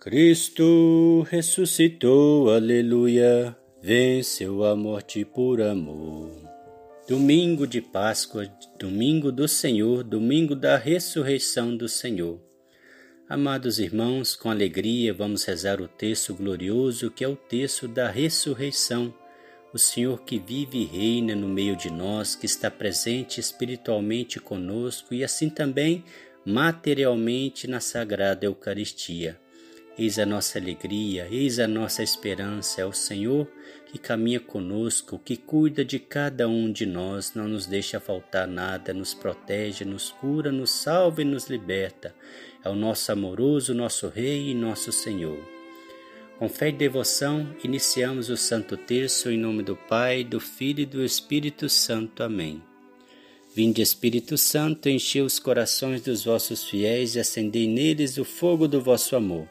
Cristo ressuscitou, aleluia, venceu a morte por amor. Domingo de Páscoa, domingo do Senhor, domingo da ressurreição do Senhor. Amados irmãos, com alegria vamos rezar o texto glorioso que é o texto da ressurreição. O Senhor que vive e reina no meio de nós, que está presente espiritualmente conosco e assim também materialmente na Sagrada Eucaristia. Eis a nossa alegria, eis a nossa esperança, é o Senhor que caminha conosco, que cuida de cada um de nós, não nos deixa faltar nada, nos protege, nos cura, nos salva e nos liberta. É o nosso amoroso, nosso Rei e nosso Senhor. Com fé e devoção, iniciamos o Santo Terço em nome do Pai, do Filho e do Espírito Santo. Amém. Vinde, Espírito Santo, enchei os corações dos vossos fiéis e acendei neles o fogo do vosso amor.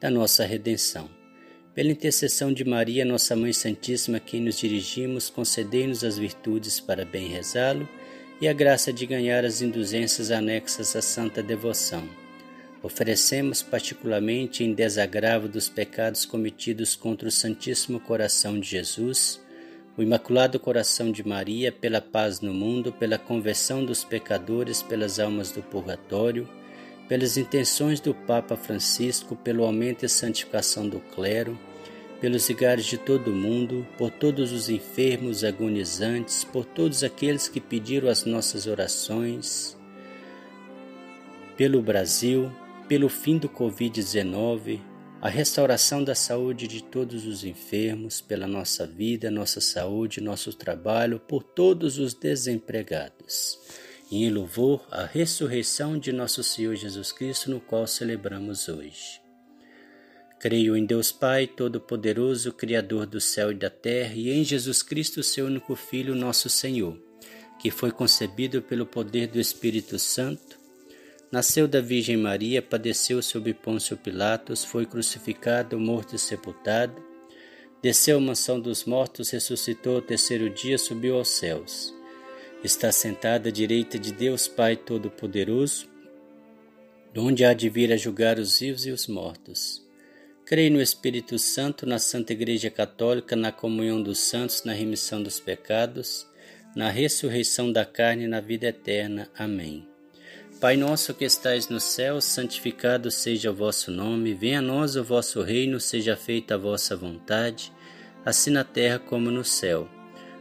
da nossa redenção. Pela intercessão de Maria, nossa Mãe Santíssima, a quem nos dirigimos, concedei-nos as virtudes para bem rezá-lo e a graça de ganhar as indulgências anexas à santa devoção. Oferecemos particularmente em desagravo dos pecados cometidos contra o Santíssimo Coração de Jesus, o Imaculado Coração de Maria, pela paz no mundo, pela conversão dos pecadores, pelas almas do purgatório, pelas intenções do Papa Francisco, pelo aumento e santificação do clero, pelos vigários de todo o mundo, por todos os enfermos agonizantes, por todos aqueles que pediram as nossas orações, pelo Brasil, pelo fim do Covid-19, a restauração da saúde de todos os enfermos, pela nossa vida, nossa saúde, nosso trabalho, por todos os desempregados e em louvor à ressurreição de nosso Senhor Jesus Cristo, no qual celebramos hoje. Creio em Deus Pai Todo-Poderoso, Criador do céu e da terra, e em Jesus Cristo, seu único Filho, nosso Senhor, que foi concebido pelo poder do Espírito Santo, nasceu da Virgem Maria, padeceu sob Pôncio Pilatos, foi crucificado, morto e sepultado, desceu à mansão dos mortos, ressuscitou ao terceiro dia, subiu aos céus está sentada à direita de Deus Pai Todo-Poderoso, onde há de vir a julgar os vivos e os mortos. Creio no Espírito Santo, na Santa Igreja Católica, na comunhão dos santos, na remissão dos pecados, na ressurreição da carne e na vida eterna. Amém. Pai nosso que estais no céu, santificado seja o vosso nome, venha a nós o vosso reino, seja feita a vossa vontade, assim na terra como no céu.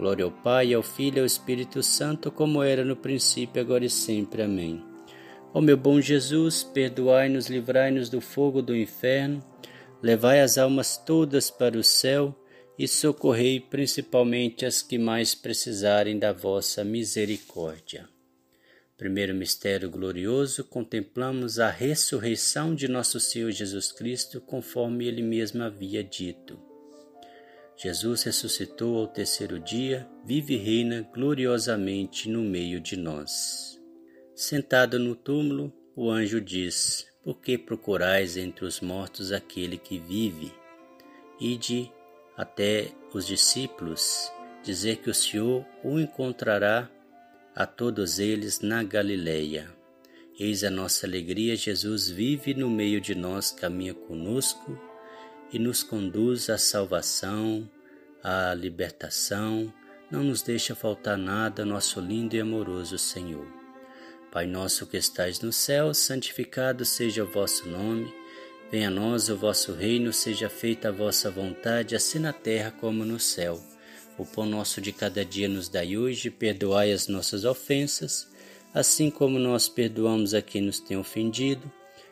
Glória ao Pai, ao Filho e ao Espírito Santo, como era no princípio, agora e sempre. Amém. Ó meu bom Jesus, perdoai-nos, livrai-nos do fogo do inferno, levai as almas todas para o céu e socorrei principalmente as que mais precisarem da vossa misericórdia. Primeiro mistério glorioso, contemplamos a ressurreição de nosso Senhor Jesus Cristo, conforme ele mesmo havia dito. Jesus ressuscitou ao terceiro dia, vive e reina gloriosamente no meio de nós. Sentado no túmulo, o anjo diz: porque procurais entre os mortos aquele que vive? Ide até os discípulos, dizer que o Senhor o encontrará a todos eles na Galileia. Eis a nossa alegria, Jesus vive no meio de nós, caminha conosco e nos conduz à salvação, à libertação, não nos deixa faltar nada, nosso lindo e amoroso Senhor. Pai nosso que estais no céu, santificado seja o vosso nome. Venha a nós o vosso reino, seja feita a vossa vontade, assim na terra como no céu. O pão nosso de cada dia nos dai hoje, perdoai as nossas ofensas, assim como nós perdoamos a quem nos tem ofendido,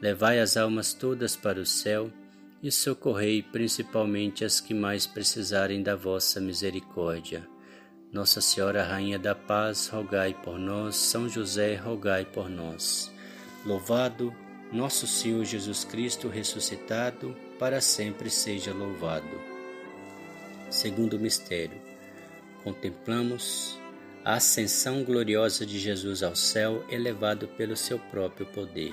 levai as almas todas para o céu e socorrei principalmente as que mais precisarem da vossa misericórdia. Nossa Senhora, Rainha da Paz, rogai por nós. São José, rogai por nós. Louvado nosso Senhor Jesus Cristo ressuscitado, para sempre seja louvado. Segundo mistério, contemplamos a ascensão gloriosa de Jesus ao céu, elevado pelo seu próprio poder.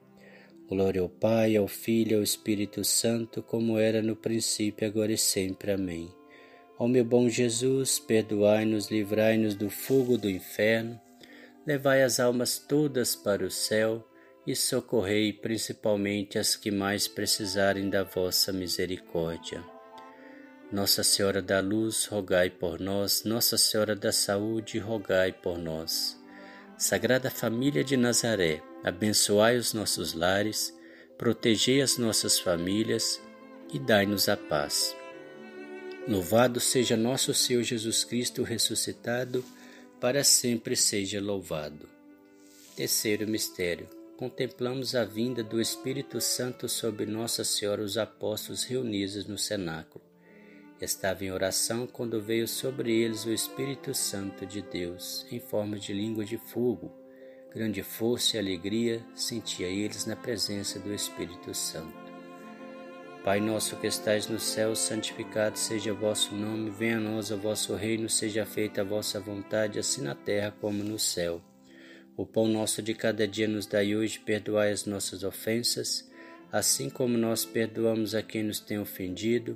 Glória ao Pai, ao Filho e ao Espírito Santo, como era no princípio, agora e sempre. Amém. Ó meu bom Jesus, perdoai-nos, livrai-nos do fogo do inferno, levai as almas todas para o céu e socorrei principalmente as que mais precisarem da vossa misericórdia. Nossa Senhora da Luz, rogai por nós. Nossa Senhora da Saúde, rogai por nós. Sagrada Família de Nazaré, abençoai os nossos lares, protegei as nossas famílias e dai-nos a paz. Louvado seja nosso Senhor Jesus Cristo ressuscitado, para sempre seja louvado. Terceiro mistério. Contemplamos a vinda do Espírito Santo sobre Nossa Senhora os apóstolos reunidos no cenáculo. Estava em oração quando veio sobre eles o Espírito Santo de Deus, em forma de língua de fogo. Grande força e alegria sentia eles na presença do Espírito Santo. Pai nosso que estais no céu, santificado seja o vosso nome, venha a nós o vosso reino, seja feita a vossa vontade, assim na terra como no céu. O pão nosso de cada dia nos dai hoje, perdoai as nossas ofensas, assim como nós perdoamos a quem nos tem ofendido,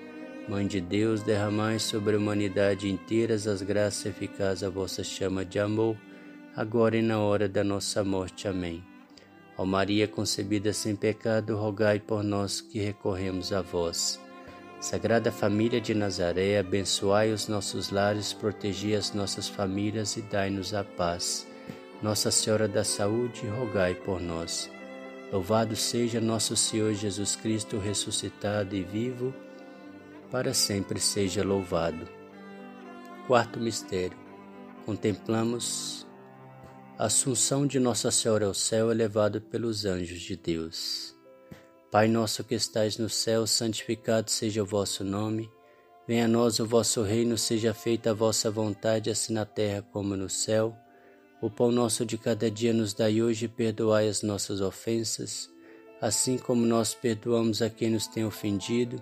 Mãe de Deus, derramai sobre a humanidade inteira as graças eficazes a vossa chama de amor, agora e na hora da nossa morte. Amém. Ó Maria concebida sem pecado, rogai por nós que recorremos a vós. Sagrada Família de Nazaré, abençoai os nossos lares, protegi as nossas famílias e dai-nos a paz. Nossa Senhora da Saúde, rogai por nós. Louvado seja nosso Senhor Jesus Cristo, ressuscitado e vivo, para sempre seja louvado. Quarto mistério. Contemplamos a Assunção de Nossa Senhora ao céu, elevado pelos anjos de Deus. Pai nosso que estais no céu, santificado seja o vosso nome. Venha a nós o vosso reino, seja feita a vossa vontade, assim na terra como no céu. O pão nosso de cada dia nos dai hoje e perdoai as nossas ofensas, assim como nós perdoamos a quem nos tem ofendido,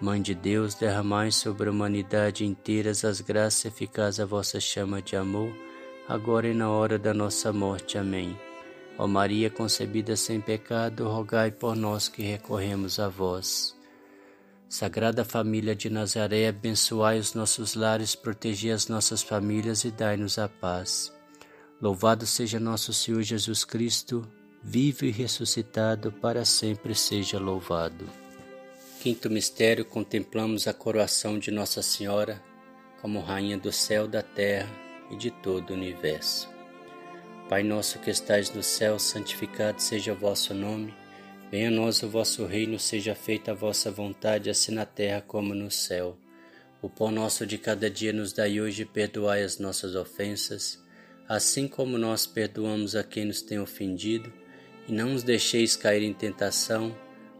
Mãe de Deus, derramai sobre a humanidade inteira as graças eficazes a vossa chama de amor, agora e na hora da nossa morte. Amém. Ó Maria concebida sem pecado, rogai por nós que recorremos a vós. Sagrada Família de Nazaré, abençoai os nossos lares, protegi as nossas famílias e dai-nos a paz. Louvado seja nosso Senhor Jesus Cristo, vivo e ressuscitado, para sempre seja louvado. Quinto mistério, contemplamos a coroação de Nossa Senhora como Rainha do céu, da terra e de todo o universo. Pai nosso que estais no céu, santificado seja o vosso nome. Venha a nós o vosso reino, seja feita a vossa vontade, assim na terra como no céu. O pão nosso de cada dia nos dai hoje, perdoai as nossas ofensas, assim como nós perdoamos a quem nos tem ofendido, e não nos deixeis cair em tentação,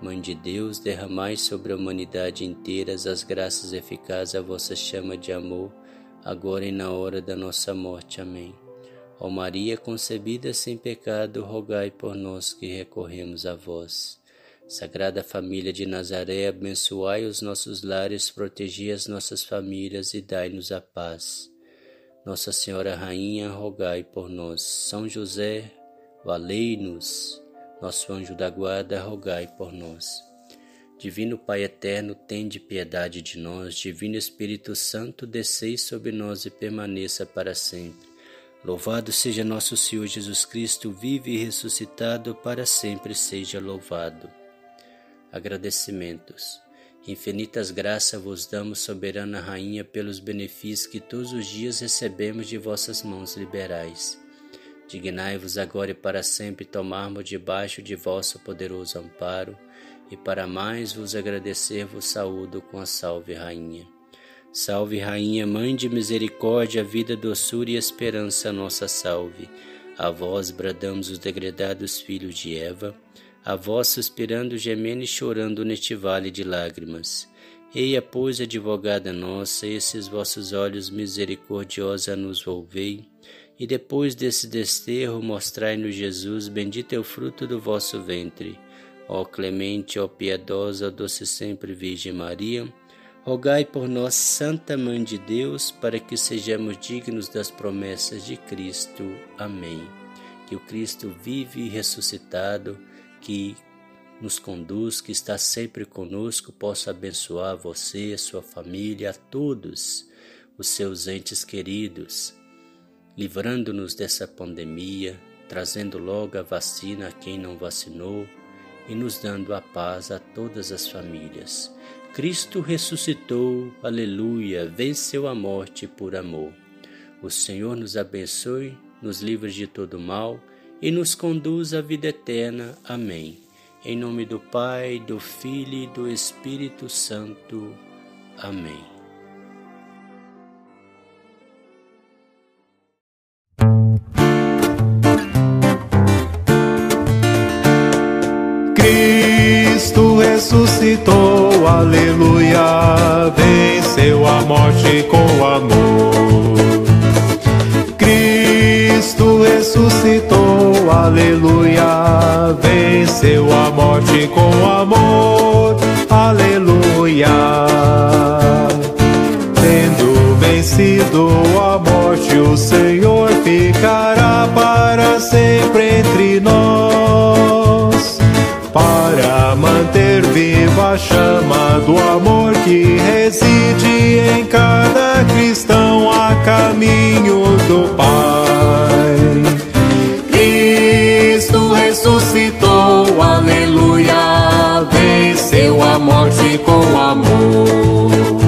Mãe de Deus, derramai sobre a humanidade inteira as graças eficazes à vossa chama de amor, agora e na hora da nossa morte. Amém. Ó Maria concebida sem pecado, rogai por nós que recorremos a vós. Sagrada Família de Nazaré, abençoai os nossos lares, protegi as nossas famílias e dai-nos a paz. Nossa Senhora Rainha, rogai por nós. São José, valei-nos. Nosso anjo da guarda, rogai por nós. Divino Pai eterno, tende piedade de nós. Divino Espírito Santo, descei sobre nós e permaneça para sempre. Louvado seja nosso Senhor Jesus Cristo, vive e ressuscitado, para sempre seja louvado. Agradecimentos. Infinitas graças vos damos, soberana Rainha, pelos benefícios que todos os dias recebemos de vossas mãos liberais. Dignai-vos agora e para sempre tomarmos debaixo de vosso poderoso amparo, e para mais vos agradecer vos saúdo com a salve Rainha. Salve Rainha, Mãe de misericórdia, vida, doçura e esperança, nossa salve. A vós bradamos os degredados filhos de Eva, a vós suspirando, gemendo e chorando neste vale de lágrimas. Eia, pois, advogada nossa, esses vossos olhos misericordiosos a nos volvei, e depois desse desterro mostrai-nos Jesus, bendito é o fruto do vosso ventre. Ó clemente, ó piedosa, doce sempre Virgem Maria, rogai por nós, Santa Mãe de Deus, para que sejamos dignos das promessas de Cristo. Amém. Que o Cristo vive e ressuscitado, que nos conduz, que está sempre conosco, possa abençoar você, sua família, a todos os seus entes queridos, livrando-nos dessa pandemia, trazendo logo a vacina a quem não vacinou e nos dando a paz a todas as famílias. Cristo ressuscitou, aleluia, venceu a morte por amor. O Senhor nos abençoe, nos livre de todo mal e nos conduz à vida eterna. Amém. Em nome do Pai, do Filho e do Espírito Santo. Amém. Ressuscitou, aleluia, venceu a morte com amor. Cristo ressuscitou, aleluia, venceu a morte com amor, aleluia. Tendo vencido a morte, o Senhor ficará para sempre reside em cada cristão a caminho do Pai. Cristo ressuscitou, aleluia, venceu a morte com amor.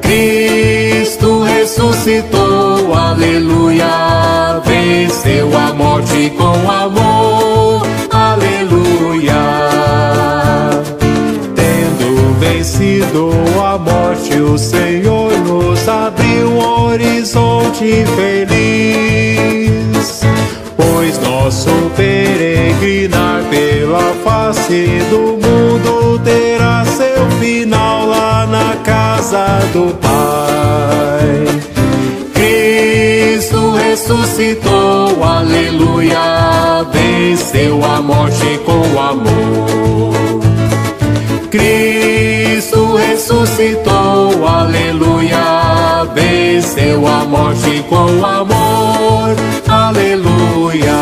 Cristo ressuscitou, aleluia, venceu a morte com amor, aleluia vencido do Pai. Cristo ressuscitou, aleluia, venceu a morte com amor. Cristo ressuscitou, aleluia, venceu a morte com amor, aleluia.